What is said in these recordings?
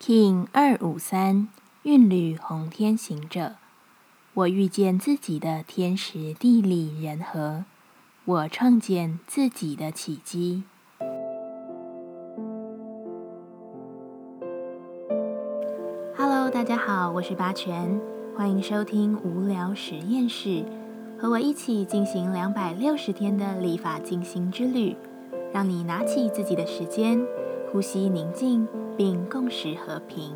King 二五三韵律红天行者，我遇见自己的天时地利人和，我创建自己的奇迹。Hello，大家好，我是八全，欢迎收听无聊实验室，和我一起进行两百六十天的立法进行之旅，让你拿起自己的时间，呼吸宁静。并共识和平。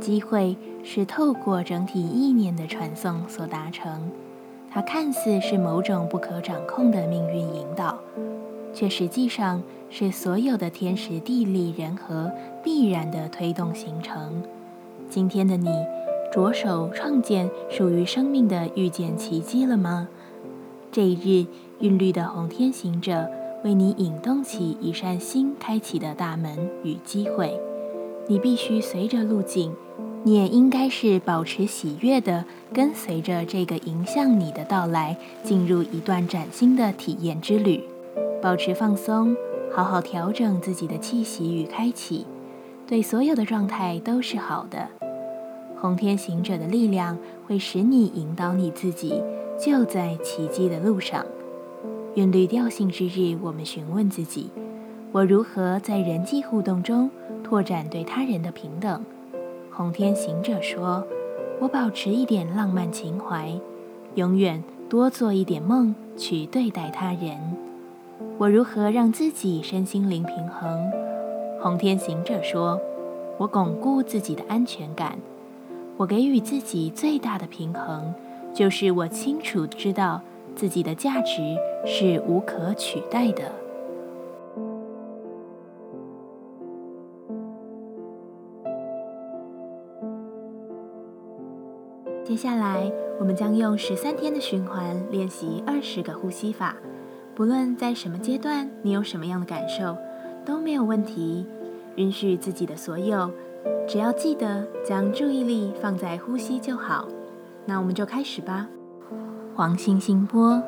机会是透过整体意念的传送所达成，它看似是某种不可掌控的命运引导，却实际上是所有的天时地利人和必然的推动形成。今天的你，着手创建属于生命的遇见奇迹了吗？这一日，韵律的红天行者。为你引动起一扇新开启的大门与机会，你必须随着路径，你也应该是保持喜悦的，跟随着这个迎向你的到来，进入一段崭新的体验之旅。保持放松，好好调整自己的气息与开启，对所有的状态都是好的。红天行者的力量会使你引导你自己，就在奇迹的路上。韵律调性之日，我们询问自己：我如何在人际互动中拓展对他人的平等？红天行者说：“我保持一点浪漫情怀，永远多做一点梦去对待他人。我如何让自己身心灵平衡？”红天行者说：“我巩固自己的安全感，我给予自己最大的平衡，就是我清楚知道。”自己的价值是无可取代的。接下来，我们将用十三天的循环练习二十个呼吸法。不论在什么阶段，你有什么样的感受，都没有问题。允许自己的所有，只要记得将注意力放在呼吸就好。那我们就开始吧。黄星星波，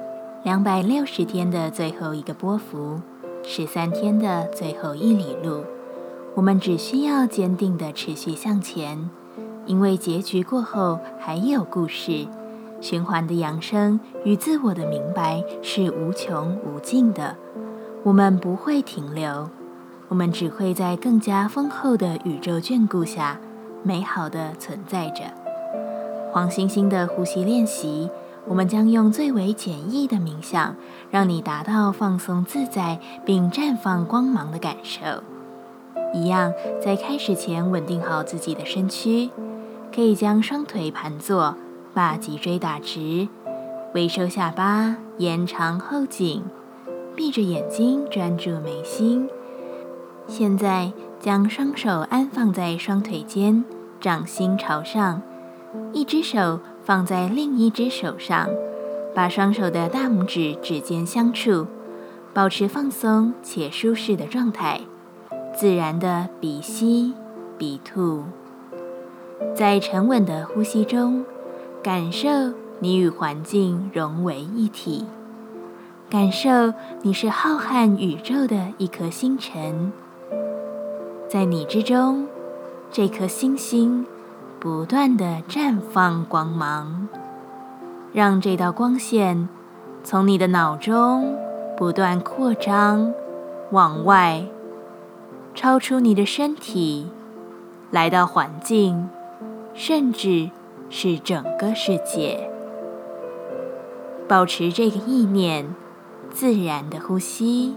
两百六十天的最后一个波幅，十三天的最后一里路，我们只需要坚定的持续向前，因为结局过后还有故事。循环的扬升与自我的明白是无穷无尽的，我们不会停留，我们只会在更加丰厚的宇宙眷顾下，美好的存在着。黄星星的呼吸练习。我们将用最为简易的冥想，让你达到放松自在并绽放光芒的感受。一样，在开始前稳定好自己的身躯，可以将双腿盘坐，把脊椎打直，微收下巴，延长后颈，闭着眼睛专注眉心。现在，将双手安放在双腿间，掌心朝上，一只手。放在另一只手上，把双手的大拇指指尖相触，保持放松且舒适的状态，自然的鼻吸鼻吐，在沉稳的呼吸中，感受你与环境融为一体，感受你是浩瀚宇宙的一颗星辰，在你之中，这颗星星。不断的绽放光芒，让这道光线从你的脑中不断扩张，往外，超出你的身体，来到环境，甚至是整个世界。保持这个意念，自然的呼吸。